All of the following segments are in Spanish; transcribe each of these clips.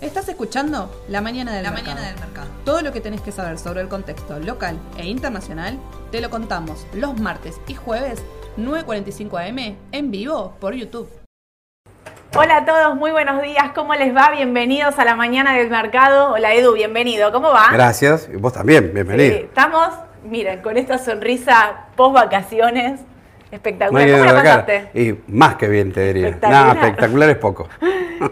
Estás escuchando La Mañana del, La mercado. Mañana del Mercado. Todo lo que tenés que saber sobre el contexto local e internacional te lo contamos los martes y jueves 9.45 am en vivo por YouTube. Hola a todos, muy buenos días. ¿Cómo les va? Bienvenidos a la mañana del mercado. Hola Edu, bienvenido. ¿Cómo va? Gracias. Y vos también, bienvenido. Sí, estamos, miren, con esta sonrisa post vacaciones. No Espectacular. ¿Cómo la pasaste? Y más que bien te diría. Espectacular. Nada, espectacular es poco.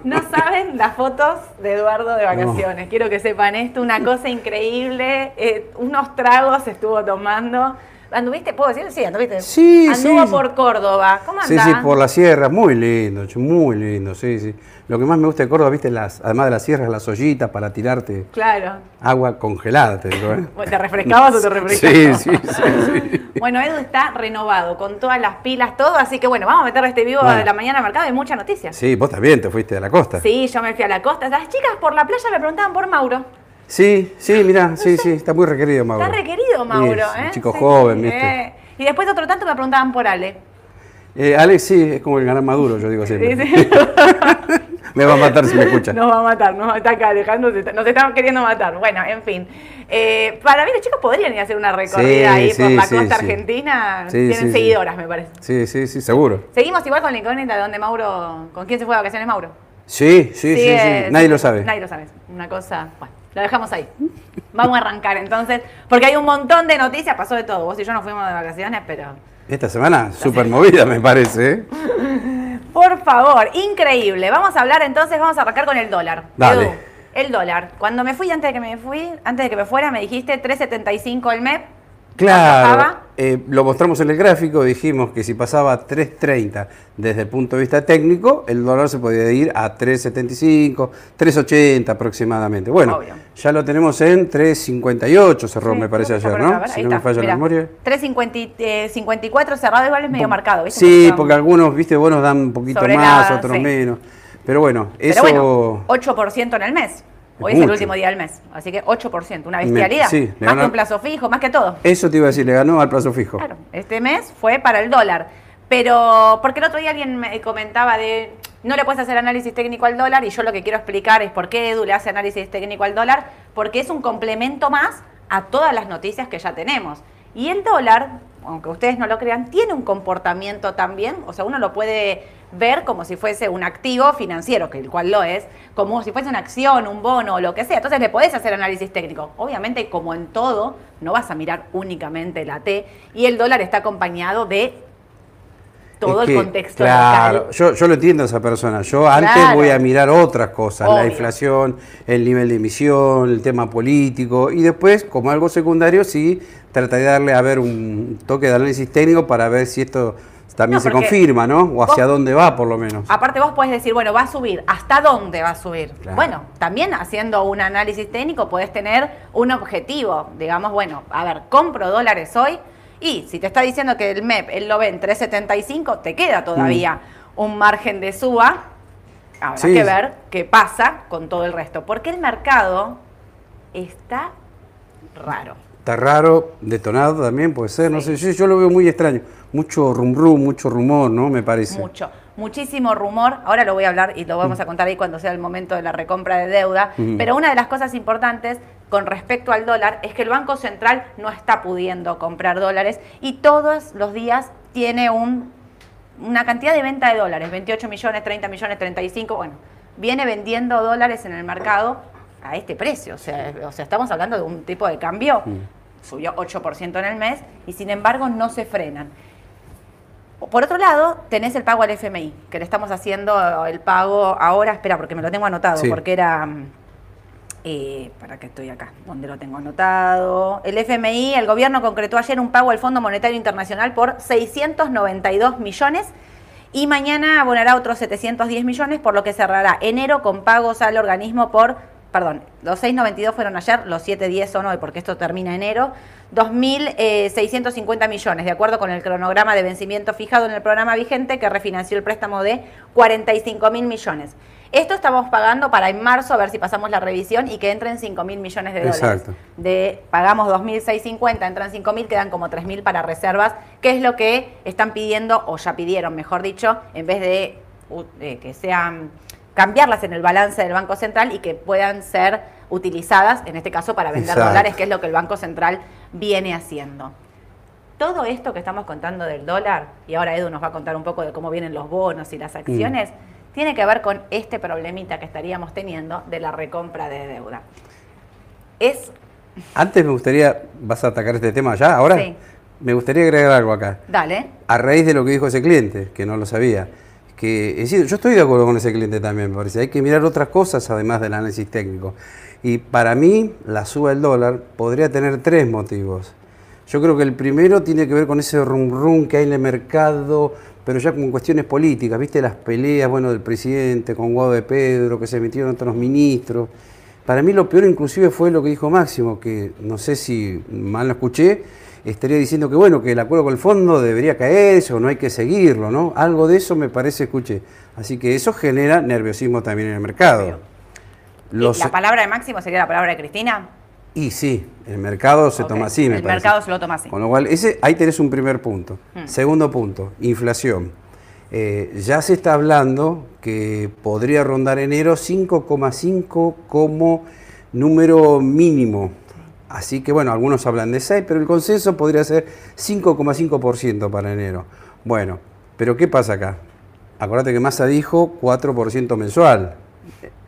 No saben las fotos de Eduardo de vacaciones. Quiero que sepan esto, una cosa increíble. eh, unos tragos estuvo tomando. ¿Anduviste? ¿Puedo decir? Sí, anduviste. Sí, Anduvo sí. por Córdoba. ¿Cómo Sí, andás? sí, por la sierra, muy lindo, muy lindo, sí, sí. Lo que más me gusta de Córdoba, viste, las, además de las sierras, las ollitas para tirarte Claro. agua congelada, te digo, ¿eh? ¿Te refrescabas o te refrescabas? Sí, sí, sí, sí. Bueno, Edu está renovado, con todas las pilas, todo, así que bueno, vamos a meter este vivo Bueno. de la mañana al mercado, hay muchas noticias. Sí, vos también te fuiste de la costa. Sí, yo me fui a la costa. Las chicas por la playa me preguntaban por Mauro. Sí, sí, mirá, sí, sí, está muy requerido Mauro. Está requerido Mauro, Sí, es ¿eh? Un chico Sí, joven, viste. eh. Y después otro tanto me preguntaban por Ale. Eh, Alex sí, es como el ganar maduro, yo digo siempre. Sí, sí. me va a matar si me escucha. Nos va a matar, nos acá Alejandro, nos está- nos están queriendo matar. Bueno, en fin. Eh, para mí los chicos podrían ir a hacer una recorrida Sí, ahí por sí, la sí, costa argentina. Tienen seguidoras, me parece. Sí, sí, sí, seguro. Seguimos igual con la incógnita de donde Mauro, ¿con quién se fue de vacaciones Mauro? Sí, sí, sí, Nadie lo sabe. Nadie lo sabe. Una cosa, bueno, lo dejamos ahí. Vamos a arrancar entonces, porque hay un montón de noticias, pasó de todo. Vos y yo nos fuimos de vacaciones, pero Esta semana, súper movida, me parece. ¿eh? por favor, increíble. Vamos a hablar entonces, vamos a arrancar con el dólar. Dale. Edu, el dólar. Cuando me fui, antes de que me fui, antes de que me fuera, me dijiste 3.75 el MEP. Claro, eh, lo mostramos en el gráfico, dijimos que si pasaba a 3.30 desde el punto de vista técnico, el dólar se podía ir a 3.75, 3.80 aproximadamente. Bueno, Obvio. ya lo tenemos en 3.58, cerró, Sí, me parece ayer, ¿no? ver, Si no me falla la memoria. 3.54 cerrado igual es medio marcado, ¿viste? Sí, son porque algunos, viste, buenos dan un poquito más, la- otros sí. menos. Pero bueno, Pero eso... bueno, 8% en el mes. Hoy es el último día del mes. Así que 8%, una bestialidad. sí, más que ganó- un plazo fijo, más que todo. Eso te iba a decir, le ganó al plazo fijo. Claro, este mes fue para el dólar. Pero, porque el otro día alguien me comentaba de, no le puedes hacer análisis técnico al dólar, y yo lo que quiero explicar es por qué Edu le hace análisis técnico al dólar, porque es un complemento más a todas las noticias que ya tenemos. Y el dólar, aunque ustedes no lo crean, tiene un comportamiento también, o sea, uno lo puede ver como si fuese un activo financiero, que el cual lo es, como si fuese una acción, un bono o lo que sea. Entonces le podés hacer análisis técnico. Obviamente, como en todo, no vas a mirar únicamente la T y el dólar está acompañado de todo Es el contexto claro, local. Yo, yo lo entiendo a esa persona. Yo antes voy a mirar otras cosas, la inflación, el nivel de emisión, el tema político, y después, como algo secundario, sí, tratar de darle a ver un toque de análisis técnico para ver si esto también No, se confirma, ¿no? O hacia vos- dónde va, por lo menos. Aparte vos podés decir, bueno, va a subir. ¿Hasta dónde va a subir? Claro. Bueno, también haciendo un análisis técnico podés tener un objetivo. Digamos, bueno, a ver, compro dólares hoy y si te está diciendo que el MEP él lo ve en 3.75, te queda todavía un margen de suba. Habrá Mm. Sí. que ver qué pasa con todo el resto. Porque el mercado está raro. Está raro, detonado también puede ser, no sé, yo, yo lo veo muy extraño. Mucho rum rum, mucho rumor, ¿no? Me parece. Mucho, muchísimo rumor. Ahora lo voy a hablar y lo vamos a contar ahí cuando sea el momento de la recompra de deuda. Mm. Pero una de las cosas importantes con respecto al dólar es que el Banco Central no está pudiendo comprar dólares y todos los días tiene un, una cantidad de venta de dólares, 28 millones, 30 millones, 35, bueno, viene vendiendo dólares en el mercado a este precio. O sea, o sea estamos hablando de un tipo de cambio, subió 8% en el mes y sin embargo no se frenan. Por otro lado, tenés el pago al FMI, que le estamos haciendo el pago ahora, espera, porque me lo tengo anotado, Sí. porque era... eh, ¿Para qué estoy acá? ¿Dónde lo tengo anotado? El FMI, el gobierno concretó ayer un pago al Fondo Monetario Internacional por 692 millones y mañana abonará otros 710 millones, por lo que cerrará enero con pagos al organismo por, perdón, los 692 fueron ayer, los 710 son hoy, porque esto termina enero, 2.650 millones, de acuerdo con el cronograma de vencimiento fijado en el programa vigente que refinanció el préstamo de 45 mil millones. Esto estamos pagando para en marzo, a ver si pasamos la revisión y que entren 5 mil millones de dólares. Exacto. De, pagamos 2.650, entran 5.000, quedan como 3.000 para reservas, que es lo que están pidiendo, o ya pidieron, mejor dicho, en vez de, uh, que sean cambiarlas en el balance del Banco Central y que puedan ser utilizadas, en este caso, para vender Exacto. dólares, que es lo que el Banco Central viene haciendo. Todo esto que estamos contando del dólar, y ahora Edu nos va a contar un poco de cómo vienen los bonos y las acciones, tiene que ver con este problemita que estaríamos teniendo de la recompra de deuda. Es, Antes me gustaría, ¿vas a atacar este tema ya? ¿Ahora? Sí. Me gustaría agregar algo acá. dale, A raíz de lo que dijo ese cliente, que no lo sabía. Que, es decir, yo estoy de acuerdo con ese cliente también, me parece. Hay que mirar otras cosas además del análisis técnico. Y para mí, la suba del dólar podría tener tres motivos. Yo creo que el primero tiene que ver con ese rum rum que hay en el mercado, pero ya con cuestiones políticas, ¿viste? Las peleas, bueno, del presidente con Guado de Pedro, que se metieron otros ministros. Para mí lo peor inclusive fue lo que dijo Máximo, que no sé si mal lo escuché, estaría diciendo que bueno, que el acuerdo con el fondo debería caerse o no hay que seguirlo, ¿no? Algo de eso me parece, escuché. Así que eso genera nerviosismo también en el mercado. Los- ¿la palabra de Máximo sería la palabra de Cristina? Y sí, el mercado se toma así, me el parece. mercado se lo toma así. Con lo cual, ese, ahí tenés un primer punto. Hmm. Segundo punto, inflación. Eh, ya se está hablando que podría rondar enero 5,5 como número mínimo. Así que bueno, algunos hablan de 6, pero el consenso podría ser 5,5% para enero. Bueno, pero ¿qué pasa acá? Acordate que Massa dijo 4% mensual.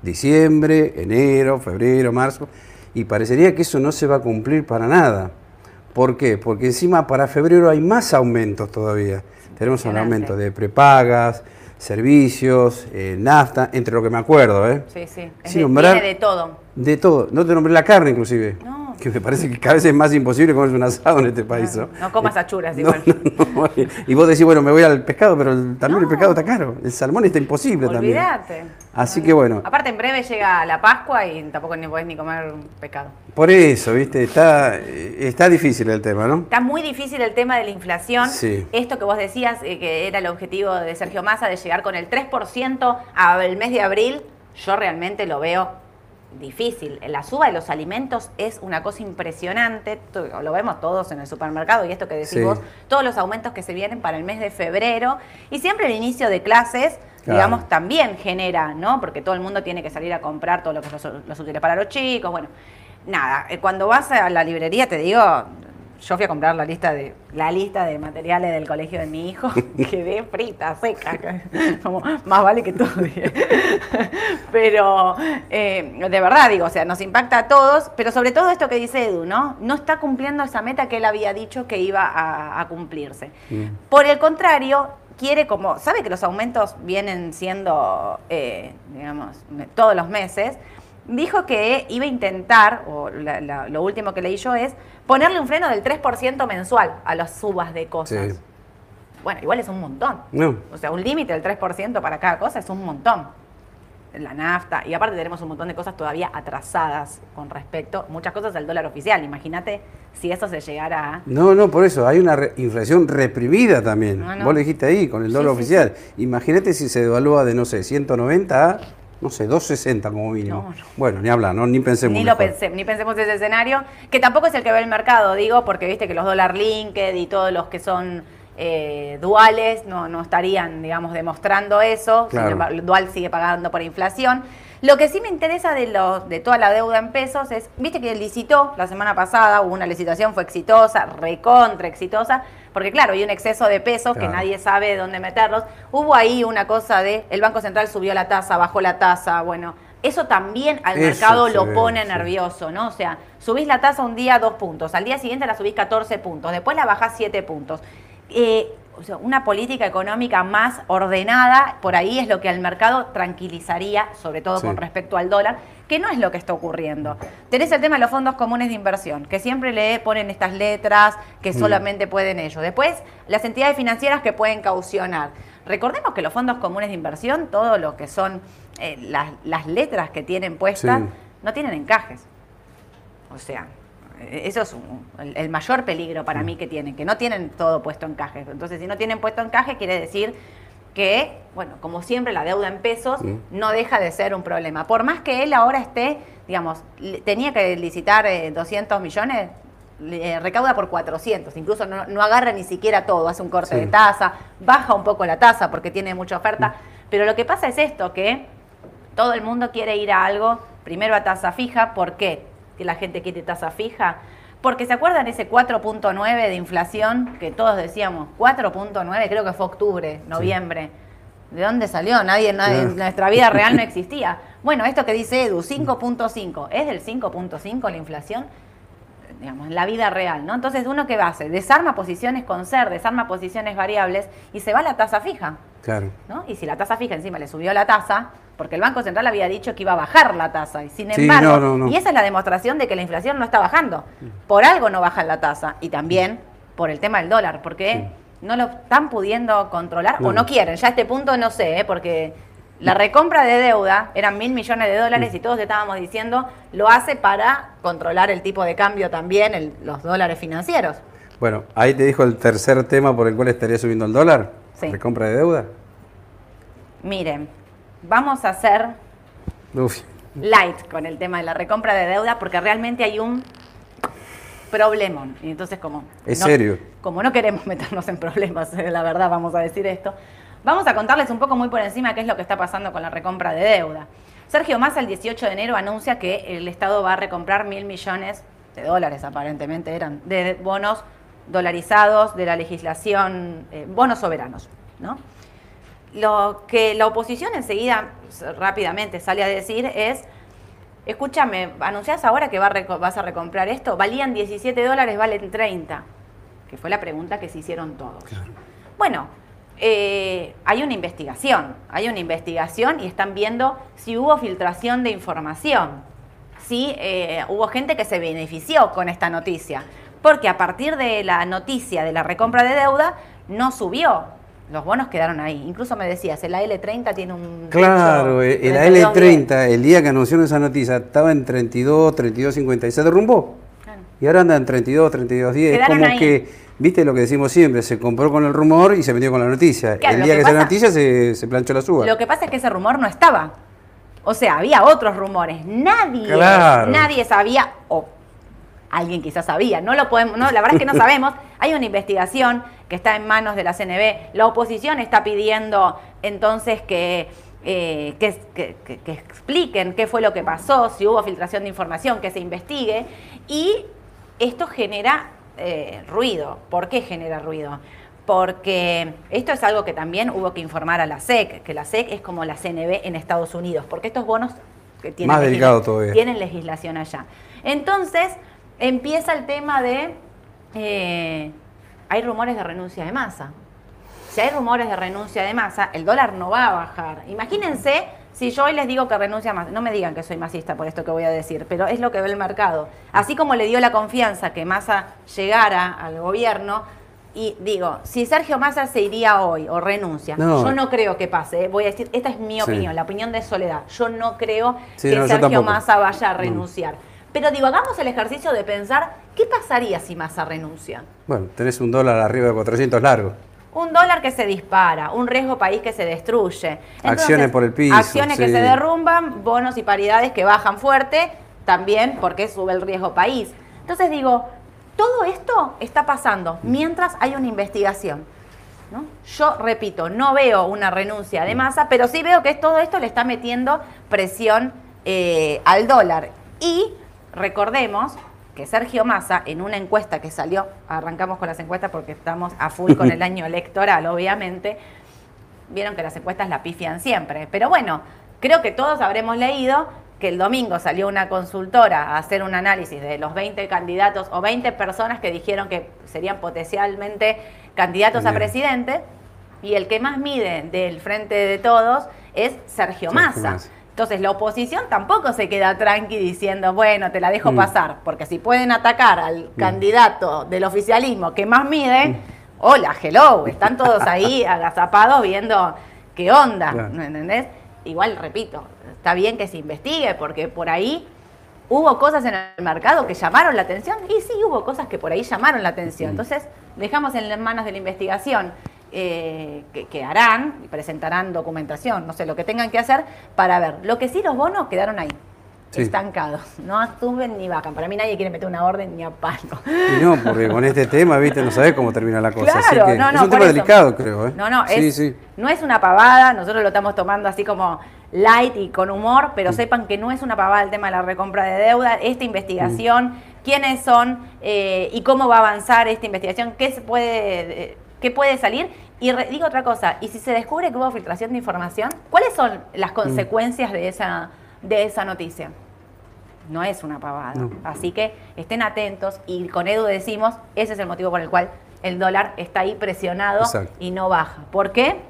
Diciembre, enero, febrero, marzo. Y parecería que eso no se va a cumplir para nada. ¿Por qué? Porque encima para febrero hay más aumentos todavía. Tenemos un aumento de prepagas, servicios, eh, nafta, entre lo que me acuerdo, ¿eh? Sí, sí. Es Sin nombrar- de todo. De todo. No te nombré la carne, inclusive. No. Que me parece que cada vez es más imposible comerse un asado en este país. ¿no? No comas achuras, igual. no. Y vos decís, bueno, me voy al pescado, pero el- también el pescado está caro. El salmón está imposible también. Olvídate. Así que bueno, Aparte, en breve llega la Pascua y tampoco ni podés ni comer pescado. por eso, ¿viste? Está, está difícil el tema, ¿no? Está muy difícil el tema de la inflación. Sí. Esto que vos decías, eh, que era el objetivo de Sergio Massa, de llegar con el 3% al mes de abril, yo realmente lo veo difícil. La suba de los alimentos es una cosa impresionante. Lo vemos todos en el supermercado y esto que decís Sí. vos, todos los aumentos que se vienen para el mes de febrero. Y siempre el inicio de clases, Claro. digamos, también genera, ¿no? Porque todo el mundo tiene que salir a comprar todo lo que es los, los útiles para los chicos. Bueno, nada, eh, cuando vas a la librería, te digo, yo fui a comprar la lista de la lista de materiales del colegio de mi hijo, quedé frita, seca, como más vale que todo. pero eh, de verdad digo, o sea, nos impacta a todos, pero sobre todo esto que dice Edu, ¿no? No está cumpliendo esa meta que él había dicho que iba a, a cumplirse. Por el contrario, quiere como, sabe que los aumentos vienen siendo, eh, digamos, todos los meses, dijo que iba a intentar, o la- la- lo último que leí yo es, ponerle un freno del 3% mensual a las subas de cosas. Sí. Bueno, igual es un montón. No. O sea, un límite del 3% para cada cosa es un montón. La nafta, y aparte tenemos un montón de cosas todavía atrasadas con respecto, muchas cosas al dólar oficial. Imagínate si eso se llegara a... No, no, por eso, hay una re- inflación reprimida también. No, no. Vos le dijiste ahí, con el dólar sí, oficial. Imagínate si se devalúa de, no sé, 190 a, no sé, 260 como mínimo. No, no. Bueno, ni hablar, ¿no? ni pensemos. Ni lo mejor. pensé, ni pensemos ese escenario, que tampoco es el que ve el mercado, digo, porque viste que los dólar linked y todos los que son eh, duales no, no estarían, digamos, demostrando eso. Claro. Sin embargo, el dual sigue pagando por inflación. Lo que sí me interesa de, los, de toda la deuda en pesos es, viste que licitó la semana pasada, hubo una licitación, fue exitosa, recontra exitosa, porque claro, hay un exceso de pesos que nadie sabe dónde meterlos. Hubo ahí una cosa de, el Banco Central subió la tasa, bajó la tasa, bueno, eso también al Eso mercado lo ve, pone sí. nervioso, ¿no? O sea, subís la tasa un día dos puntos, al día siguiente la subís 14 puntos, después la bajás 7 puntos. Eh, o sea, una política económica más ordenada, por ahí es lo que al mercado tranquilizaría, sobre todo Sí. con respecto al dólar, que no es lo que está ocurriendo. Tenés el tema de los fondos comunes de inversión, que siempre le ponen estas letras que Mm. solamente pueden ellos. Después, las entidades financieras que pueden caucionar. Recordemos que los fondos comunes de inversión, todo lo que son eh, las, las letras que tienen puestas, Sí. no tienen encajes. O sea, eso es un- el, el mayor peligro para mí que tienen, que no tienen todo puesto en caje. Entonces, si no tienen puesto en caje, quiere decir que, bueno, como siempre, la deuda en pesos no deja de ser un problema. Por más que él ahora esté, digamos, tenía que licitar eh, 200 millones, le- eh, recauda por 400, incluso no, no agarra ni siquiera todo, hace un corte Sí. de tasa, baja un poco la tasa porque tiene mucha oferta, pero lo que pasa es esto, que todo el mundo quiere ir a algo, primero a tasa fija, ¿por qué? Que la gente quiere tasa fija. Porque se acuerdan ese 4.9 de inflación que todos decíamos, 4.9, creo que fue octubre, noviembre. ¿De dónde salió? Nadie, nadie en nuestra vida real no existía. Bueno, esto que dice Edu, 5.5, ¿es del 5.5 la inflación? digamos, en la vida real, ¿no? Entonces, uno que va a hacer, desarma posiciones con ser, desarma posiciones variables y se va a la tasa fija. Claro. ¿no? Y si la tasa fija encima le subió la tasa, porque el Banco Central había dicho que iba a bajar la tasa, y sin embargo, y esa es la demostración de que la inflación no está bajando. Por algo no baja la tasa, y también por el tema del dólar, porque no lo están pudiendo controlar o no quieren. Ya a este punto no sé, ¿eh? porque la recompra de deuda eran mil millones de dólares y todos estábamos diciendo lo hace para controlar el tipo de cambio también, los dólares financieros. Bueno, ahí te dijo el tercer tema por el cual estaría subiendo el dólar. Sí. ¿Recompra de deuda? Miren, vamos a hacer light con el tema de la recompra de deuda porque realmente hay un problemón. Y entonces como... ¿Es serio? Como no queremos meternos en problemas, la verdad vamos a decir esto, Vamos a contarles un poco muy por encima qué es lo que está pasando con la recompra de deuda. Sergio Massa el 18 de enero anuncia que el Estado va a recomprar mil millones de dólares, aparentemente eran, de bonos dolarizados de la legislación, eh, bonos soberanos. ¿no? Lo que la oposición enseguida rápidamente sale a decir es, escúchame, anunciás ahora que vas a recomprar esto, valían 17 dólares, valen 30, que fue la pregunta que se hicieron todos. Bueno, eh, hay una investigación, hay una investigación y están viendo si hubo filtración de información, si eh, hubo gente que se benefició con esta noticia, porque a partir de la noticia de la recompra de deuda no subió. Los bonos quedaron ahí. Incluso me decías, el AL30 tiene un... Claro, el AL30, el día que anunciaron esa noticia, estaba en 32, 32.50 y se derrumbó. Y ahora anda en 32, 32.10. Es como que Viste lo que decimos siempre, se compró con el rumor y se vendió con la noticia. el día que, salió la noticia se, planchó la suba. Lo que pasa es que ese rumor no estaba. O sea, había otros rumores. Nadie, nadie sabía, o alguien quizás sabía, no lo podemos, no, la verdad es que no sabemos. Hay una investigación que está en manos de la CNB. La oposición está pidiendo entonces que, eh, que, que expliquen qué fue lo que pasó, si hubo filtración de información, que se investigue. Y esto genera eh, ruido. ¿Por qué genera ruido? Porque esto es algo que también hubo que informar a la SEC, que la SEC es como la CNB en Estados Unidos, porque estos bonos que tienen, tienen legislación allá. Entonces empieza el tema de, eh, hay rumores de renuncia de masa. Si hay rumores de renuncia de masa, el dólar no va a bajar. Imagínense si yo hoy les digo que renuncia más, no me digan que soy masista por esto que voy a decir, pero es lo que ve el mercado. Así como le dio la confianza que Massa llegara al gobierno, y digo, si Sergio Massa se iría hoy o renuncia, yo no creo que pase. ¿eh? Voy a decir, esta es mi opinión, la opinión de Soledad. Yo no creo que Sergio Massa vaya a renunciar. Pero digo, hagamos el ejercicio de pensar, ¿qué pasaría si Massa renuncia? Bueno, tenés un dólar arriba de 400 largo un dólar que se dispara, un riesgo país que se destruye. acciones por el piso. Acciones que se derrumban, bonos y paridades que bajan fuerte, también porque sube el riesgo país. Entonces digo, todo esto está pasando mientras hay una investigación. Yo repito, no veo una renuncia de masa, pero sí veo que todo esto le está metiendo presión eh, al dólar. Y recordemos que Sergio Massa, en una encuesta que salió, arrancamos con las encuestas porque estamos a full con el año electoral, obviamente, vieron que las encuestas la pifian siempre. Pero bueno, creo que todos habremos leído que el domingo salió una consultora a hacer un análisis de los 20 candidatos o 20 personas que dijeron que serían potencialmente candidatos a presidente, y el que más mide del frente de todos es Sergio, Massa. Entonces la oposición tampoco se queda tranqui diciendo, bueno, te la dejo mm. pasar, porque si pueden atacar al mm. candidato del oficialismo que más mide, mm. hola, hello, están todos ahí agazapados viendo qué onda, ¿no entendés? Igual, repito, está bien que se investigue, porque por ahí hubo cosas en el mercado que llamaron la atención, y sí hubo cosas que por ahí llamaron la atención. Entonces, dejamos en manos de la investigación eh, que, harán y presentarán documentación, no sé, lo que tengan que hacer para ver. Lo que sí los bonos quedaron ahí. Sí. estancados. No suben ni bajan. Para mí nadie quiere meter una orden ni a palo. Y no, porque con este tema, viste, no sabés cómo termina la cosa. así Claro, que no, es no, un tema eso. delicado, creo. ¿eh? No, no, sí, es, sí. no es una pavada, nosotros lo estamos tomando así como light y con humor, pero sepan que no es una pavada el tema de la recompra de deuda, esta investigación, Mm. quiénes son eh, y cómo va a avanzar esta investigación, qué se puede, eh, qué puede salir. Y re- digo otra cosa, y si se descubre que hubo filtración de información, ¿cuáles son las Mm. consecuencias de, esa, de esa noticia? No es una pavada. No. Así que estén atentos y con Edu decimos, ese es el motivo por el cual el dólar está ahí presionado Exacto. y no baja. ¿Por qué?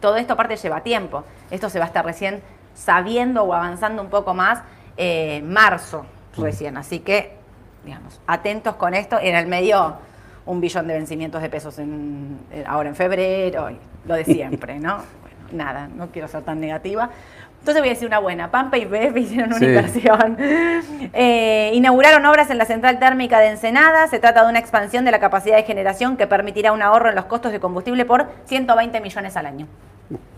Todo esto aparte lleva tiempo. Esto se va a estar recién sabiendo o avanzando un poco más eh, marzo recién. Así que, digamos, atentos con esto. En el medio, un billón de vencimientos de pesos en, ahora en febrero, lo de siempre, ¿no? Bueno, nada, no quiero ser tan negativa. Entonces voy a decir una buena. Pampa y BF hicieron una Sí. inversión. Eh, inauguraron obras en la central térmica de Ensenada. Se trata de una expansión de la capacidad de generación que permitirá un ahorro en los costos de combustible por 120 millones al año.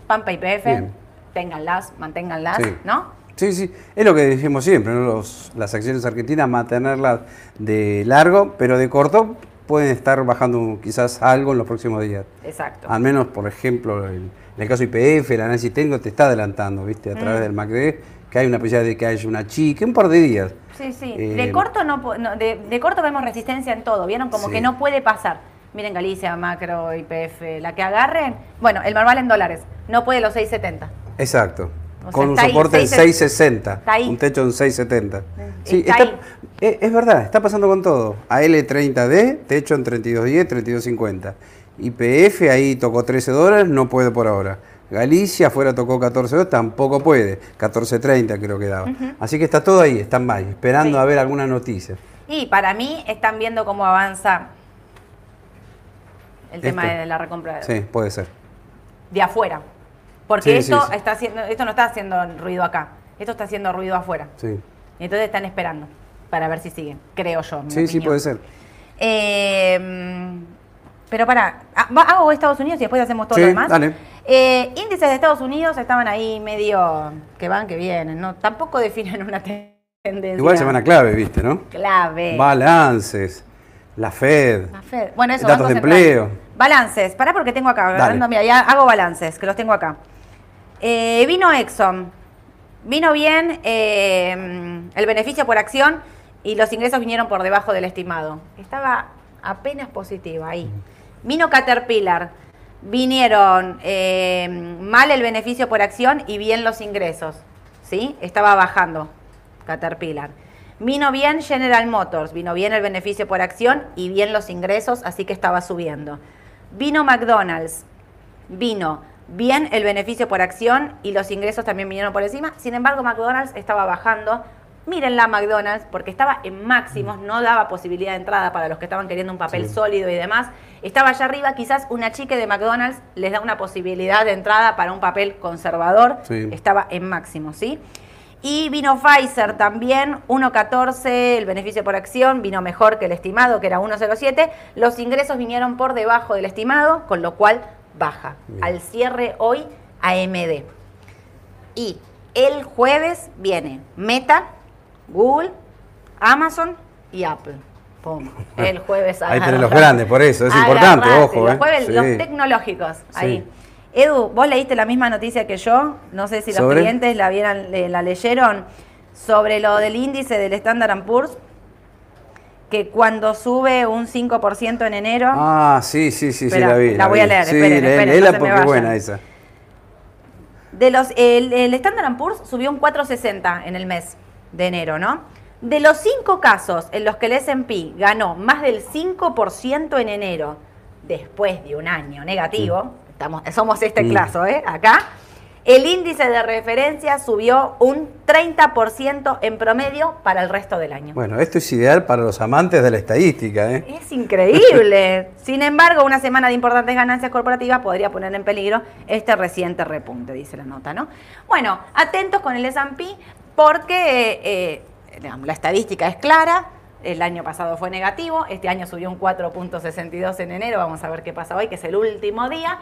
Pampa y PF, ténganlas, manténganlas, Sí. ¿no? Sí, sí, es lo que decimos siempre, ¿no? Los- las acciones argentinas mantenerlas de largo, pero de corto pueden estar bajando quizás algo en los próximos días. Exacto. Al menos, por ejemplo, en el caso IPF, el análisis técnico te está adelantando, ¿viste? A Mm. través del MACD, que hay una posibilidad de que haya una chica, un par de días. Sí, sí. Eh, de corto no, no, de, de corto vemos resistencia en todo, ¿vieron? Como Sí. que no puede pasar. Miren Galicia, Macro, IPF, la que agarren. Bueno, el normal en dólares, no puede los 670. Exacto. O sea, Con un está ahí, soporte en seis- 660, está ahí. un techo en 670. Sí, Está está- ahí. es, es verdad, está pasando con todo. AL30D, techo en 3210, 3250. IPF ahí tocó 13 dólares, no puede por ahora. Galicia afuera tocó 14 dólares, tampoco puede. 14.30 creo que daba. Así que está todo ahí, están mal, esperando Sí. a ver alguna noticia. Y para mí están viendo cómo avanza el tema de la recompra de, Sí, puede ser. de afuera. Porque Sí, esto sí, sí. está haciendo, esto no está haciendo ruido acá, esto está haciendo ruido afuera. Sí, Y entonces están esperando para ver si siguen, creo yo. sí, sí puede ser. Eh, pero para, hago Estados Unidos y después hacemos todo lo demás. dale. Eh, índices de Estados Unidos estaban ahí medio que van, que vienen, ¿no? Tampoco definen una tendencia. Igual semana clave, viste, ¿no? clave. Balances, la Fed. La Fed. Bueno, eso, Datos de empleo. Balances, pará porque tengo acá, mira, ya hago balances, que los tengo acá. Eh, vino Exxon, vino bien eh, el beneficio por acción y los ingresos vinieron por debajo del estimado. Estaba apenas positiva ahí. Vino Caterpillar, vinieron eh, mal el beneficio por acción y bien los ingresos, ¿sí? Estaba bajando Caterpillar. Vino bien General Motors, vino bien el beneficio por acción y bien los ingresos, así que estaba subiendo. Vino McDonald's, vino bien el beneficio por acción y los ingresos también vinieron por encima. Sin embargo, McDonald's estaba bajando. Mírenla McDonald's porque estaba en máximos, no daba posibilidad de entrada para los que estaban queriendo un papel Sí. sólido y demás. Estaba allá arriba, quizás una chica de McDonald's les da una posibilidad de entrada para un papel conservador. Sí. Estaba en máximos, ¿sí? Y vino Pfizer también, 1.14, el beneficio por acción vino mejor que el estimado, que era 1.07. Los ingresos vinieron por debajo del estimado, con lo cual baja. Bien. Al cierre hoy, AMD. Y el jueves viene Meta, Google, Amazon y Apple. Pum. El jueves Ahí tenés los grandes, por eso, es importante, ojo, Los eh. jueves, Sí. los tecnológicos, ahí. Sí. Edu, vos leíste la misma noticia que yo, no sé si los ¿Sobre? clientes la vieran, le- la leyeron, sobre lo del índice del Standard Poor's, que cuando sube un 5% en enero, Ah, sí, sí, sí, sí, la vi. la voy a leer, Sí, esperen, lee- esperen, léela no porque buena esa. de los, el, el Standard Poor's subió un 4,60 en el mes de enero, ¿no? De los cinco casos en los que el S&P ganó más del 5% en enero, después de un año negativo, estamos, somos este Mm. caso, ¿eh? Acá, el índice de referencia subió un 30% en promedio para el resto del año. Bueno, esto es ideal para los amantes de la estadística, ¿eh? Es increíble. Sin embargo, una semana de importantes ganancias corporativas podría poner en peligro este reciente repunte, dice la nota, ¿no? Bueno, atentos con el S&P porque eh, digamos, la estadística es clara. El año pasado fue negativo, este año subió un 4.62 en enero, vamos a ver qué pasa hoy, que es el último día.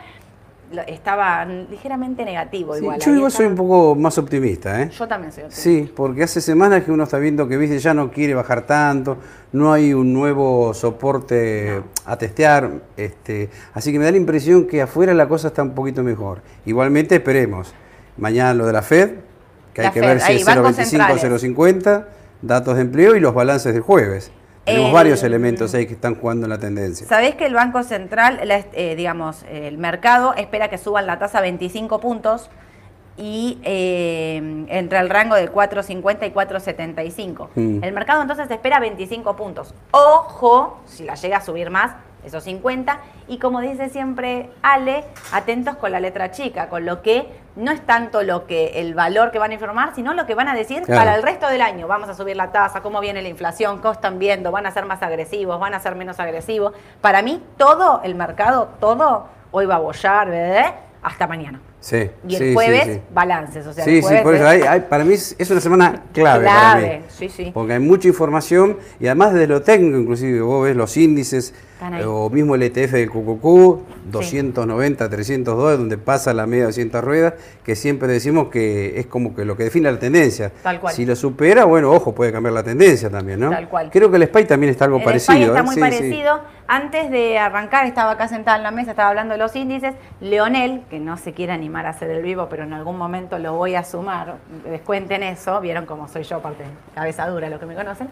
Estaba ligeramente negativo Sí, igual. yo igual soy un poco más optimista, ¿eh? Yo también soy optimista. Sí, porque hace semanas que uno está viendo que viste ya no quiere bajar tanto, no hay un nuevo soporte a testear, este, así que me da la impresión que afuera la cosa está un poquito mejor. Igualmente esperemos. Mañana lo de la Fed, que hay que Fed, ver si es bancos 0.25 o centrales. 0.50, datos de empleo y los balances del jueves. Tenemos El- varios elementos ahí que están jugando en la tendencia. Sabés que el Banco Central, la eh, digamos, el mercado espera que suban la tasa 25 puntos y eh, entre el rango de 4.50 y 4.75. Mm. El mercado entonces espera 25 puntos. Ojo, si la llega a subir más, esos 50. Y como dice siempre Ale, atentos con la letra chica, con lo que no es tanto lo que el valor que van a informar, sino lo que van a decir Claro. para el resto del año. Vamos a subir la tasa, cómo viene la inflación, cómo están viendo, van a ser más agresivos, van a ser menos agresivos. Para mí, todo el mercado, todo, hoy va a bollar, ¿verdad? hasta mañana. Sí, Y el sí, sí, jueves, sí. balances. O sea, el Sí, sí, jueves por eso es- hay- hay- para mí es, una semana clave, para Clave, mí. sí, sí. Porque hay mucha información y además desde lo técnico, inclusive vos ves los índices eh, o mismo el ETF del QQQ, 290, 302, donde pasa la media de 200 ruedas, que siempre decimos que es como que lo que define la tendencia. Tal cual. Si lo supera, bueno, ojo, puede cambiar la tendencia también, ¿no? Tal cual. Creo que el SPY también está algo El parecido. SPY está ¿eh? muy Sí, sí. parecido. Antes de arrancar, estaba acá sentada en la mesa, estaba hablando de los índices. Leonel, que no se quiere animar a hacer el vivo, pero en algún momento lo voy a sumar, descuenten eso, vieron cómo soy yo, aparte, cabeza dura, los que me conocen.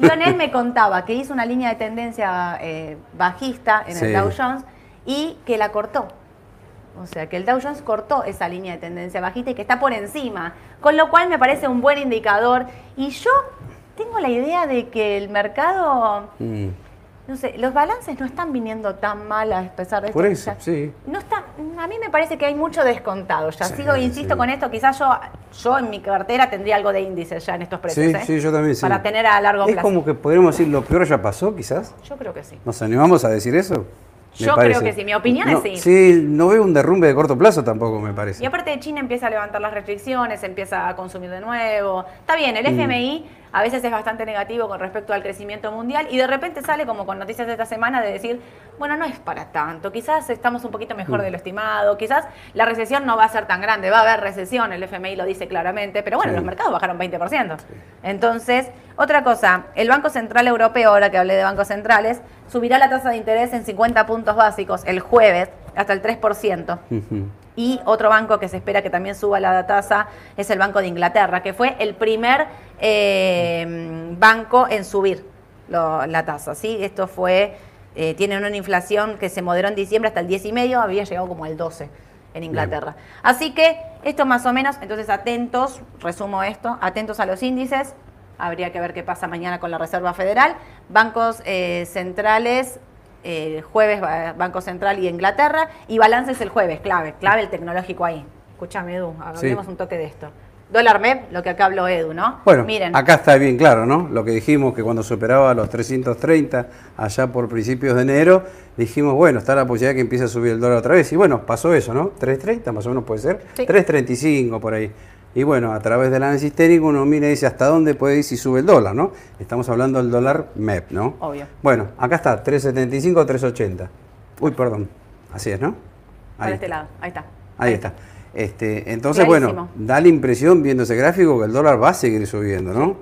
Leonel me contaba que hizo una línea de tendencia eh, bajista en Sí. el Dow Jones y que la cortó. O sea, que el Dow Jones cortó esa línea de tendencia bajista y que está por encima. Con lo cual me parece un buen indicador. Y yo tengo la idea de que el mercado, Mm. No sé, los balances no están viniendo tan mal a pesar de Por esto. eso, sí. No está, a mí me parece que hay mucho descontado. Ya Sí, sigo, insisto sí. con esto, quizás yo, yo en mi cartera tendría algo de índices ya en estos precios. Sí, ¿eh? sí, yo también sí. Para tener a largo Es plazo. como que podríamos decir lo peor ya pasó, quizás. Yo creo que sí. ¿Nos animamos a decir eso? Me Yo creo parece. que sí, mi opinión es No, sí. Sí, no veo un derrumbe de corto plazo tampoco, me parece. Y aparte de China empieza a levantar las restricciones, empieza a consumir de nuevo. Está bien, Mm. el FMI a veces es bastante negativo con respecto al crecimiento mundial y de repente sale como con noticias de esta semana de decir, bueno, no es para tanto, quizás estamos un poquito mejor Mm. de lo estimado, quizás la recesión no va a ser tan grande, va a haber recesión, el FMI lo dice claramente, pero bueno, Sí. los mercados bajaron 20%. Entonces, otra cosa, el Banco Central Europeo, ahora que hablé de bancos centrales, subirá la tasa de interés en 50 puntos básicos el jueves hasta el 3%. Ujú. Y otro banco que se espera que también suba la tasa es el Banco de Inglaterra, que fue el primer eh, banco en subir lo- la tasa. ¿sí? Esto fue, eh, tiene una inflación que se moderó en diciembre hasta el 10,5, había llegado como al 12 en Inglaterra. Así que esto más o menos, entonces atentos, resumo esto, atentos a los índices, habría que ver qué pasa mañana con la Reserva Federal, bancos eh, centrales jueves Banco Central y Inglaterra, y balances el jueves, clave, clave el tecnológico ahí. Escúchame, Edu, hablemos Sí. un toque de esto. Dólar MEP, lo que acá habló Edu, ¿no? Bueno, Miren, acá está bien claro, ¿no? Lo que dijimos que cuando superaba los 330 allá por principios de enero, dijimos, bueno, está la posibilidad que empiece a subir el dólar otra vez. Y bueno, pasó eso, ¿no? 330 más o menos puede ser. Sí. 335 por ahí. Y bueno, a través del análisis técnico uno mira y dice hasta dónde puede ir si sube el dólar, ¿no? Estamos hablando del dólar MEP, ¿no? Obvio. Bueno, acá está, 375, 380. Uy, perdón. Así es, ¿no? para Ahí este está. lado, ahí está. Ahí está. Este, entonces, bueno, da la impresión viendo ese gráfico que el dólar va a seguir subiendo, ¿no?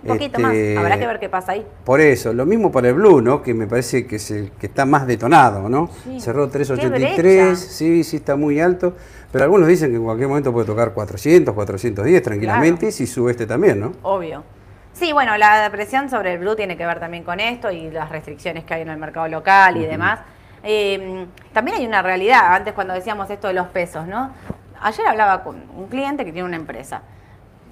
Un poquito Este, más, habrá que ver qué pasa ahí. Por eso, lo mismo para el blue, ¿no? Que me parece que es el que está más detonado, ¿no? Sí. Cerró Qué 383, brecha. sí, sí está muy alto, pero algunos dicen que en cualquier momento puede tocar 400, 410 tranquilamente, Claro. y si sube este también, ¿no? Obvio. Sí, bueno, la presión sobre el blue tiene que ver también con esto y las restricciones que hay en el mercado local y demás. Eh, también hay una realidad, antes cuando decíamos esto de los pesos, ¿no? Ayer hablaba con un cliente que tiene una empresa.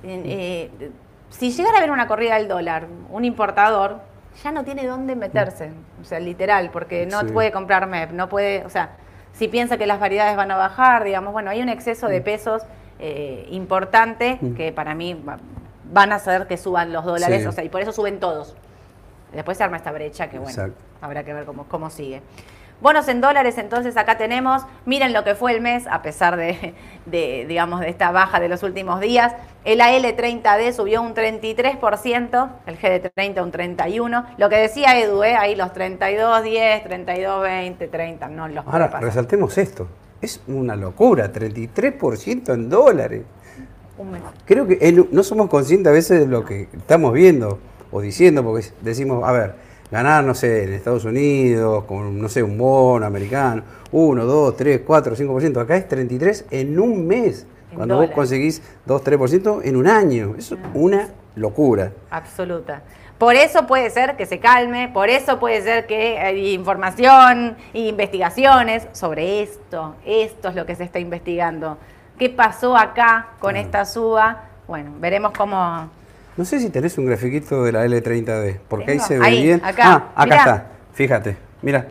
Eh, eh, si llegara a haber una corrida del dólar, un importador ya no tiene dónde meterse, o sea, literal, porque no Sí. puede comprar MEP, no puede, o sea, si piensa que las variedades van a bajar, digamos, bueno, hay un exceso de pesos eh, importante que para mí va- van a hacer que suban los dólares, Sí. o sea, y por eso suben todos. Después se arma esta brecha que, bueno, Exacto. habrá que ver cómo, cómo sigue. Bonos en dólares, entonces acá tenemos, miren lo que fue el mes, a pesar de, de, digamos, de esta baja de los últimos días. El AL30D subió un 33%, el GD30 un 31%. Lo que decía Edu, ¿eh? ahí los 32, 10, 32, 20, 30, no los Ahora, resaltemos esto. Es una locura, 33% en dólares. Un mes. Creo que no somos conscientes a veces de lo que estamos viendo o diciendo, porque decimos, a ver, ganar, no sé, en Estados Unidos, con, no sé, un bono americano, 1, 2, 3, 4, 5%. Acá es 33 en un mes. En Cuando dólares. vos conseguís 2, 3% en un año. Es una locura. Absoluta. Por eso puede ser que se calme, por eso puede ser que hay información e investigaciones sobre esto. Esto es lo que se está investigando. ¿Qué pasó acá con esta suba? Bueno, veremos cómo... No sé si tenés un grafiquito de la L30D, porque ahí Tengo. se ve Ahí, bien. acá, ah, acá mirá. está. Fíjate, mira,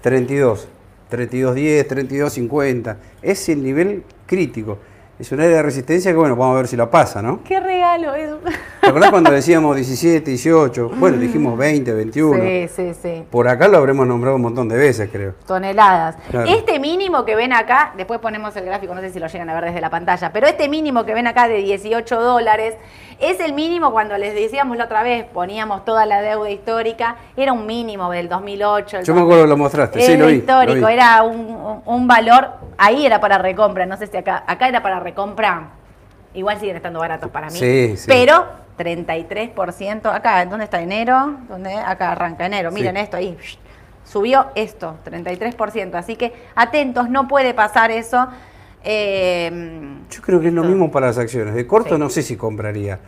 32, 32.10, 32.50. Es el nivel crítico. Es un área de resistencia que, bueno, vamos a ver si lo pasa, ¿no? ¡Qué regalo, Edu! ¿Te acordás cuando decíamos 17, 18? Bueno, dijimos 20, 21. Sí, sí, sí. Por acá lo habremos nombrado un montón de veces, creo. toneladas. Claro. Este mínimo que ven acá, después ponemos el gráfico, no sé si lo llegan a ver desde la pantalla, pero este mínimo que ven acá de 18 dólares es el mínimo cuando les decíamos la otra vez, poníamos toda la deuda histórica, era un mínimo del 2008. el Yo me acuerdo que lo mostraste, sí, lo vi. histórico, lo vi. era un, un- un valor, ahí era para recompra, no sé si acá, acá era para recompra, igual siguen estando baratos para mí, Sí, sí. pero 33%, acá, ¿dónde está enero? ¿Dónde? Acá arranca enero, Sí. miren esto ahí, subió esto, 33%, así que atentos, no puede pasar eso. eh, Yo creo que es lo mismo para las acciones. De corto Sí. no sé si compraría,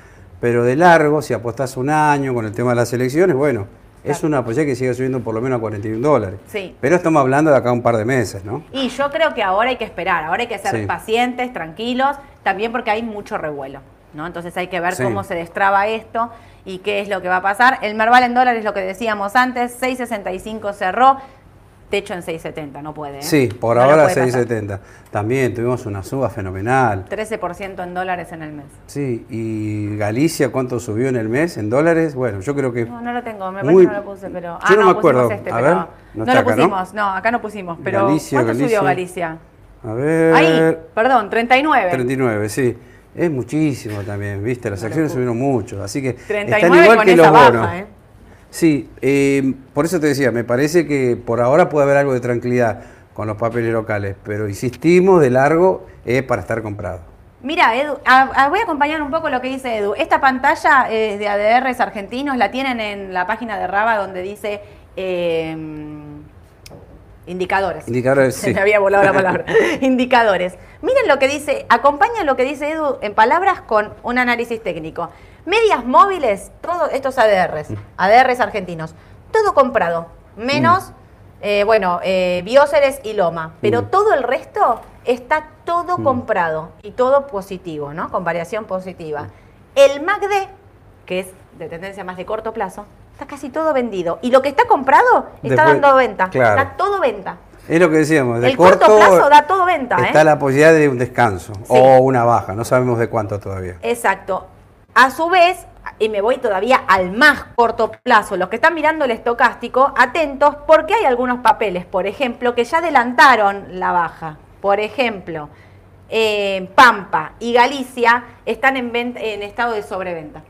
pero de largo, si apostás un año con el tema de las elecciones, bueno, es una posibilidad que siga subiendo por lo menos a 41 dólares. Sí. Pero estamos hablando de acá un par de meses, ¿no? Y yo creo que ahora hay que esperar, ahora hay que ser Sí. pacientes, tranquilos, también porque hay mucho revuelo, ¿no? Entonces hay que ver Sí. cómo se destraba esto y qué es lo que va a pasar. El Merval en dólares, lo que decíamos antes, 6.65 cerró, techo en 6.70, no puede. ¿eh? Sí, por No ahora puede pasar. 6.70. También tuvimos una suba fenomenal. 13% en dólares en el mes. Sí, y Galicia, ¿cuánto subió en el mes en dólares? Bueno, yo creo que No, no lo tengo, me Muy- parece que no lo puse, pero... Yo no me pusimos acuerdo. este, A ver, no, no lo acá, ¿no? pusimos, ¿no? acá no pusimos, pero Galicia, ¿cuánto subió Galicia. Galicia? A ver. Ahí, perdón, 39. 39, sí. Es muchísimo también, ¿viste? Las acciones subieron mucho, así que 39 están igual con que esa los baja, bonos. ¿eh? Sí, eh, por eso te decía, me parece que por ahora puede haber algo de tranquilidad con los papeles locales, pero insistimos, de largo es para estar comprado. Mira, Edu, a- a- voy a acompañar un poco lo que dice Edu. Esta pantalla es de ADRs argentinos, la tienen en la página de Raba donde dice eh, indicadores. Indicadores, Se me había volado la palabra. indicadores. Miren lo que dice, acompaña lo que dice Edu en palabras con un análisis técnico. Medias móviles, todos estos ADRs, Mm. ADRs argentinos, todo comprado, menos, eh, bueno, eh, Bióceres y Loma, pero Mm. todo el resto está todo Mm. comprado y todo positivo, ¿no? Con variación positiva. El MACD, que es de tendencia más de corto plazo, está casi todo vendido. Y lo que está comprado está Después- dando venta. claro. Está todo venta. Es lo que decíamos, de El corto, plazo da todo venta, está ¿eh? la posibilidad de un descanso o una baja, no sabemos de cuánto todavía. Exacto. A su vez, y me voy todavía al más corto plazo, los que están mirando el estocástico, atentos porque hay algunos papeles, por ejemplo, que ya adelantaron la baja. Por ejemplo, eh, Pampa y Galicia están en, estado de sobreventa.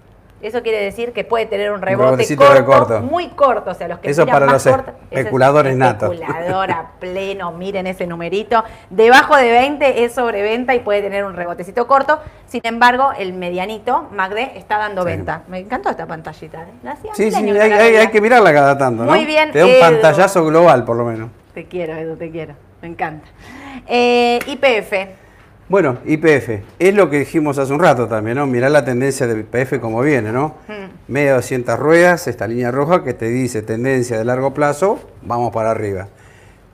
Eso quiere decir que puede tener un rebote corto, muy corto, o sea, los que Eso para más los ese es especuladores natos. Especulador a pleno, miren ese numerito. Debajo de 20 es sobreventa y puede tener un rebotecito corto. Sin embargo, el medianito, MACD, está dando Sí. venta. Me encantó esta pantallita. ¿eh? Sí, sí, hay, que hay- hay mirarla cada tanto, ¿no? Muy bien, Te da un Edu. pantallazo global, por lo menos. Te quiero, Edu, te quiero. Me encanta. Eh, IPF. Bueno, IPF, es lo que dijimos hace un rato también, ¿no? Mirá la tendencia de IPF como viene, ¿no? Mm. Media 200 ruedas, esta línea roja que te dice tendencia de largo plazo, vamos para arriba.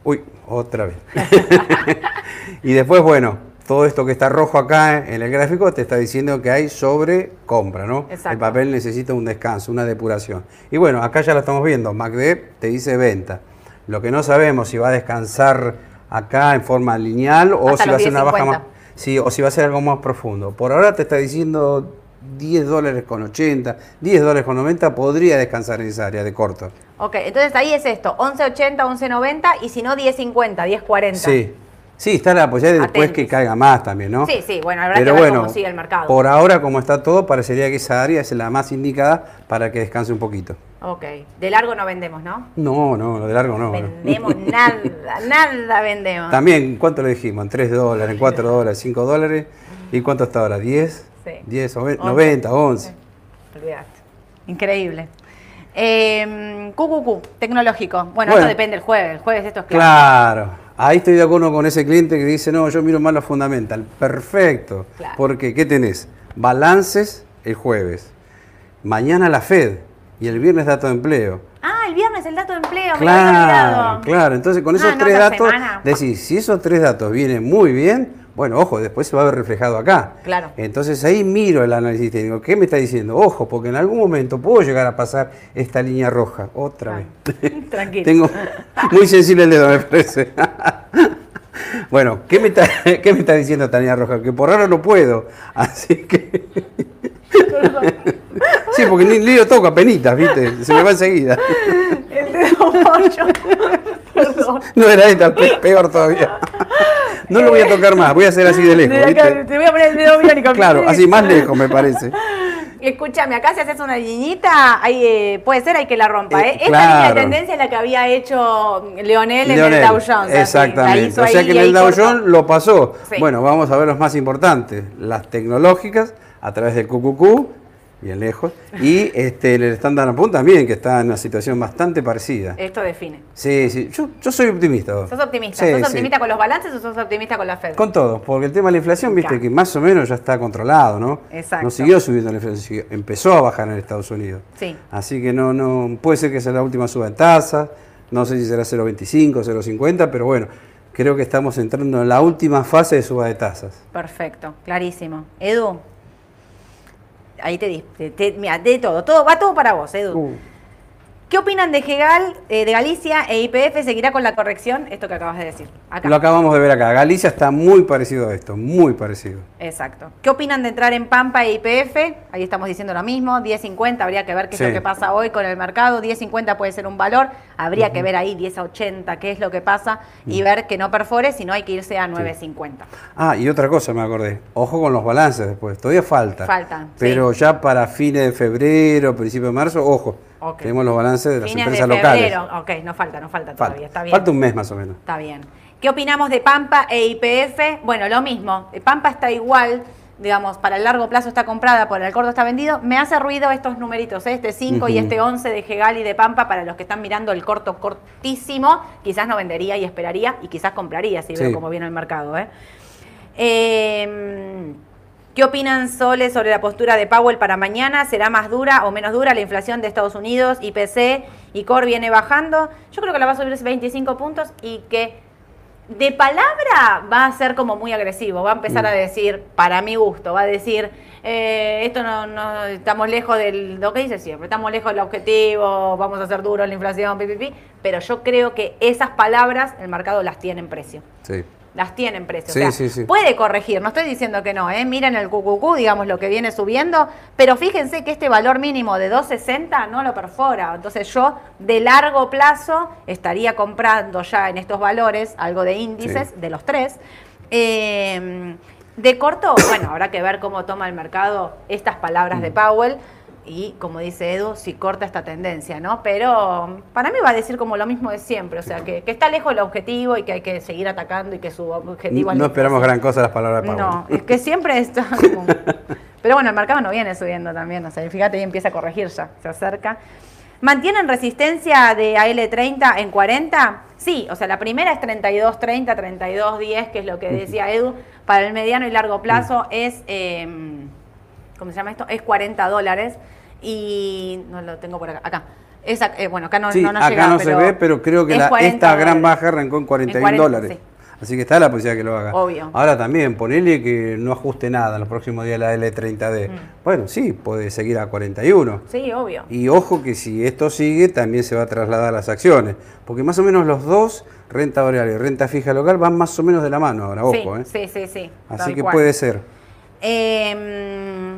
Uy, otra vez. y después, bueno, todo esto que está rojo acá en el gráfico te está diciendo que hay sobre compra, ¿no? Exacto. El papel necesita un descanso, una depuración. Y bueno, acá ya lo estamos viendo, MACD te dice venta. Lo que no sabemos si va a descansar acá en forma lineal o Hasta si va a ser una baja 10.50. más. Sí, o si va a ser algo más profundo. Por ahora te está diciendo 10 dólares con 80, 10 dólares con 90, podría descansar en esa área de corto. Ok, entonces ahí es esto, 11.80, 11.90 y si no 10.50, 10.40. Sí, Sí, está la posibilidad de después que caiga más también, ¿no? Sí, sí, bueno, habrá Pero que ver bueno, cómo sigue el mercado. por ahora, como está todo, parecería que esa área es la más indicada para que descanse un poquito. Ok, de largo no vendemos, ¿no? No, no, lo de largo no. no. Vendemos nada, nada vendemos. También, ¿cuánto le dijimos? En 3 dólares, en 4 dólares, 5 dólares. ¿Y cuánto está ahora? ¿10? Sí. 10, o ve- Once. 90, 11. Olvidaste. Increíble. Eh, QQQ, tecnológico. Bueno, Bueno. esto depende el jueves. El jueves esto es claro. Claro. Ahí estoy de acuerdo con ese cliente que dice, no, yo miro más lo fundamental. Perfecto. Claro. Porque, ¿qué tenés? Balances el jueves. Mañana la Fed. Y el viernes dato de empleo. Ah, el viernes el dato de empleo. Claro, claro. Entonces, con esos Ah, no, tres datos, semana. decís, si esos tres datos vienen muy bien, bueno, ojo, después se va a ver reflejado acá. Claro. Entonces ahí miro el análisis técnico. ¿Qué me está diciendo? Ojo, porque en algún momento puedo llegar a pasar esta línea roja. Otra Ah, vez. Tranquilo. Tengo muy sensible el dedo, me parece. bueno, ¿qué me, está, ¿qué me está diciendo línea roja? Que por ahora no puedo. Así que. sí, porque ni, ni lo toco a penitas, ¿viste? Se me va enseguida. El dedo mocho. Perdón. No era esta, pe- peor todavía. No lo voy a tocar más, voy a hacer así de lejos, De acá, ¿viste? te voy a poner el dedo biónico. Claro, así más lejos me parece. Escúchame, acá si haces una liñita, ahí, eh, puede ser hay que la rompa. Eh, ¿eh? Esta línea de claro. tendencia es la que había hecho Leonel, en Leonel, el Dow Jones. Exactamente. O sea ahí que en el Dow. Jones lo pasó. Sí. Bueno, vamos a ver los más importantes. Las tecnológicas a través del QQQ, bien lejos, y este, el Standard Poor's también, que está en una situación bastante parecida. Esto define. Sí, sí, yo, yo soy optimista. ¿Sos optimista? Sí, ¿Sos sí. optimista con los balances o sos optimista con la Fed? Con todo, porque el tema de la inflación, viste Claro. que más o menos ya está controlado, ¿no? Exacto. No siguió subiendo la inflación, empezó a bajar en Estados Unidos. Sí. Así que no, no, puede ser que sea la última suba en tasa, no sé si será 0,25, 0,50, pero bueno, creo que estamos entrando en la última fase de suba de tasas. Perfecto, clarísimo. Edu, ahí te te- te- mira, de todo, todo, va todo para vos, Edu. Uh. ¿Qué opinan de GEGAL, eh, de Galicia e IPF? ¿Seguirá con la corrección? Esto que acabas de decir. Acá. Lo acabamos de ver acá. Galicia está muy parecido a esto, muy parecido. Exacto. ¿Qué opinan de entrar en Pampa e IPF? Ahí estamos diciendo lo mismo. 10.50, habría que ver qué es Sí. lo que pasa hoy con el mercado. 10.50 puede ser un valor. Habría que ver ahí 10 a 80 qué es lo que pasa y ver que no perfore, si no hay que irse a 9.50. Ah, y otra cosa me acordé. Ojo con los balances después. Todavía falta. Faltan, sí. Pero ya para fines de febrero, principio de marzo, ojo. Tenemos los balances de las Fines de empresas locales. febrero. Ok, no falta, no falta Falta. todavía. Está bien. Falta un mes más o menos. Está bien. ¿Qué opinamos de Pampa e IPF? Bueno, lo mismo. Pampa está igual, digamos, para el largo plazo está comprada, por el corto está vendido. Me hace ruido estos numeritos, ¿eh? este 5 y este 11 de Gegal y de Pampa, para los que están mirando el corto cortísimo, quizás no vendería y esperaría y quizás compraría si veo Sí. cómo viene el mercado. ¿eh? Eh, ¿Qué opinan Sole sobre la postura de Powell para mañana? ¿Será más dura o menos dura la inflación de Estados Unidos? IPC y Core viene bajando. Yo creo que la va a subir 25 puntos y que de palabra va a ser como muy agresivo. Va a empezar Mm. a decir, para mi gusto, va a decir, eh, esto no, no, estamos lejos del, lo que dice siempre, estamos lejos del objetivo, vamos a hacer duro la inflación, pi, pi, pi. pero yo creo que esas palabras el mercado las tiene en precio Sí. Las tienen precio. Sí, o sea, sí, sí. Puede corregir, no estoy diciendo que no, ¿eh? miren el QQQ, digamos lo que viene subiendo, pero fíjense que este valor mínimo de 260 no lo perfora. Entonces yo de largo plazo estaría comprando ya en estos valores algo de índices de los tres. Eh, de corto, bueno, habrá que ver cómo toma el mercado estas palabras Mm. de Powell. Y como dice Edu, si corta esta tendencia, ¿no? Pero para mí va a decir como lo mismo de siempre, o sea, que, que está lejos del objetivo y que hay que seguir atacando y que su objetivo No esperamos gran cosa las palabras de Powell. No, es que siempre está como... Pero bueno, el mercado no viene subiendo también, o sea, fíjate, y empieza a corregir ya, se acerca. ¿Mantienen resistencia de AL30 en 40? Sí, o sea, la primera es 32.30, 32.10, que es lo que decía Edu. Para el mediano y largo plazo es, eh, ¿cómo se llama esto? Es 40 dólares y no lo tengo por acá. Acá. Esa, eh, bueno, acá no, Sí, no, no acá llega, no se ve, pero creo que es la- 40 esta gran dólares. baja arrancó en 41 En 40, dólares. sí. Así que está la posibilidad que lo haga. Obvio. Ahora también, ponele que no ajuste nada en los próximos días la L30D. Mm. Bueno, sí, puede seguir a 41. Sí, obvio. Y ojo que si esto sigue, también se va a trasladar a las acciones. Porque más o menos los dos, renta variable y renta fija local, van más o menos de la mano ahora, ojo. sí, ¿eh? sí, sí, sí. Así que cual. puede ser. Eh,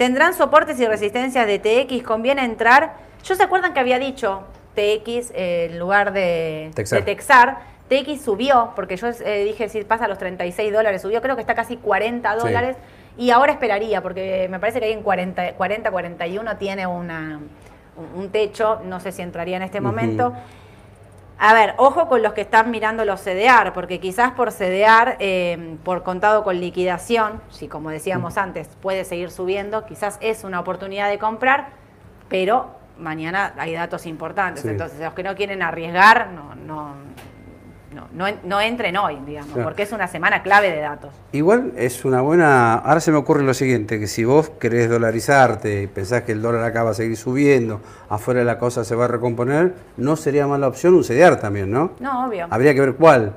¿Tendrán soportes y resistencias de TX? ¿Conviene entrar? Yo se acuerdan que había dicho TX eh, en lugar de Texar. de Texar, TX subió, porque yo eh, dije si pasa a los 36 dólares, subió, creo que está casi 40 Sí. dólares. Y ahora esperaría, porque me parece que ahí en 40, 40 41 tiene una, un- techo, no sé si entraría en este Ujú. momento. A ver, ojo con los que están mirando los CDR, porque quizás por CDR, eh, por contado con liquidación, si como decíamos antes puede seguir subiendo, quizás es una oportunidad de comprar, pero mañana hay datos importantes. Sí. Entonces, los que no quieren arriesgar, no, no, no, no, en- no entren hoy, digamos, Claro. porque es una semana clave de datos. Igual es una buena. Ahora se me ocurre lo siguiente: que si vos querés dolarizarte y pensás que el dólar acá va a seguir subiendo, afuera la cosa se va a recomponer, no sería mala opción un CDR también, ¿no? No, obvio. Habría que ver cuál.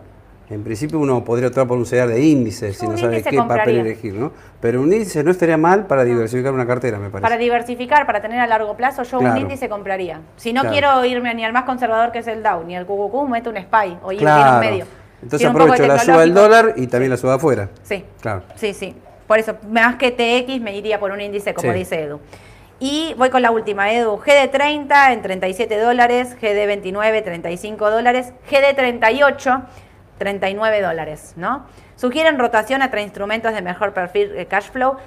En principio uno podría optar por un CDR de índice, si no sabe qué papel elegir, ¿no? Pero un índice no estaría mal para diversificar una cartera, me parece. Para diversificar, para tener a largo plazo, yo Claro. un índice compraría. Si no Claro. quiero irme ni al más conservador que es el Dow, ni al QQQ, meto un SPY o Claro. un medio. Entonces de aprovecho la suba del dólar y también la suba afuera. Sí, Claro. sí, sí. Por eso, más que TX, me iría por un índice, como Sí. dice Edu. Y voy con la última, Edu. GD30 en 37 dólares, GD29 35 dólares, GD38 39 dólares, ¿no? Sugieren rotación a tres instrumentos de mejor perfil de cash flow.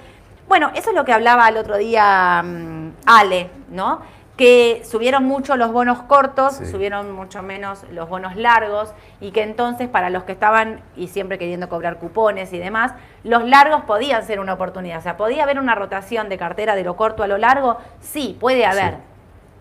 Bueno, eso es lo que hablaba el otro día mm, Ale, ¿no? Que subieron mucho los bonos cortos, Sí. subieron mucho menos los bonos largos y que entonces para los que estaban y siempre queriendo cobrar cupones y demás, los largos podían ser una oportunidad. O sea, podía haber una rotación de cartera de lo corto a lo largo, sí, puede haber. Sí.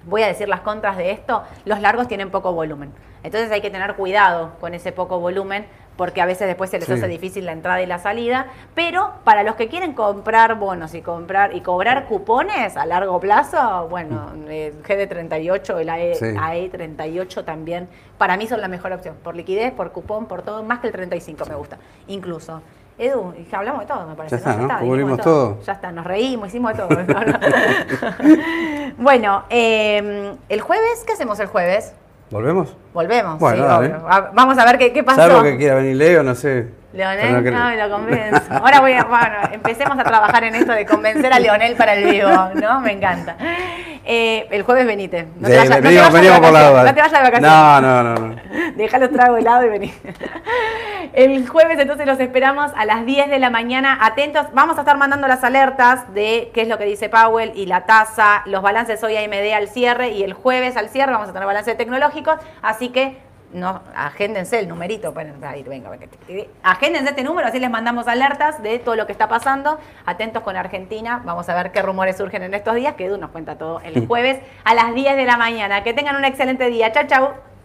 Voy a decir las contras de esto, los largos tienen poco volumen. Entonces hay que tener cuidado con ese poco volumen porque a veces después se les Sí. hace difícil la entrada y la salida, pero para los que quieren comprar bonos y comprar y cobrar cupones a largo plazo, bueno, el GD38, el AE, Sí. AE38 también, para mí son la mejor opción, por liquidez, por cupón, por todo, más que el 35 me gusta, incluso. Edu, hablamos de todo, me parece. Ya está, ¿no? Cubrimos todo. Ya está, nos reímos, hicimos de todo. ¿no? bueno, eh, el jueves, ¿qué hacemos el jueves? ¿Volvemos? Volvemos. Bueno, sí, obvio. Vamos a ver qué, qué pasó. Salvo que quiera venir Leo, no sé. Leonel, no no, me lo convenzo. Ahora voy a, bueno, empecemos a trabajar en esto de convencer a Leonel para el vivo, ¿no? Me encanta. Eh, el jueves venite. No te vayas, no te venimos, vayas de venimos por la vacaciones, duda. No te vayas de vacaciones. No, no, no. no. Deja los tragos helados y vení. El jueves entonces los esperamos a las 10 de la mañana. Atentos, vamos a estar mandando las alertas de qué es lo que dice Powell y la tasa, los balances hoy AMD al cierre y el jueves al cierre vamos a tener balances tecnológicos. Así que no, agéndense el numerito. Para, para ir, venga, venga. Agéndense este número, así les mandamos alertas de todo lo que está pasando. Atentos con Argentina. Vamos a ver qué rumores surgen en estos días. Que Edu nos cuenta todo el jueves a las 10 de la mañana. Que tengan un excelente día. Chau, chau.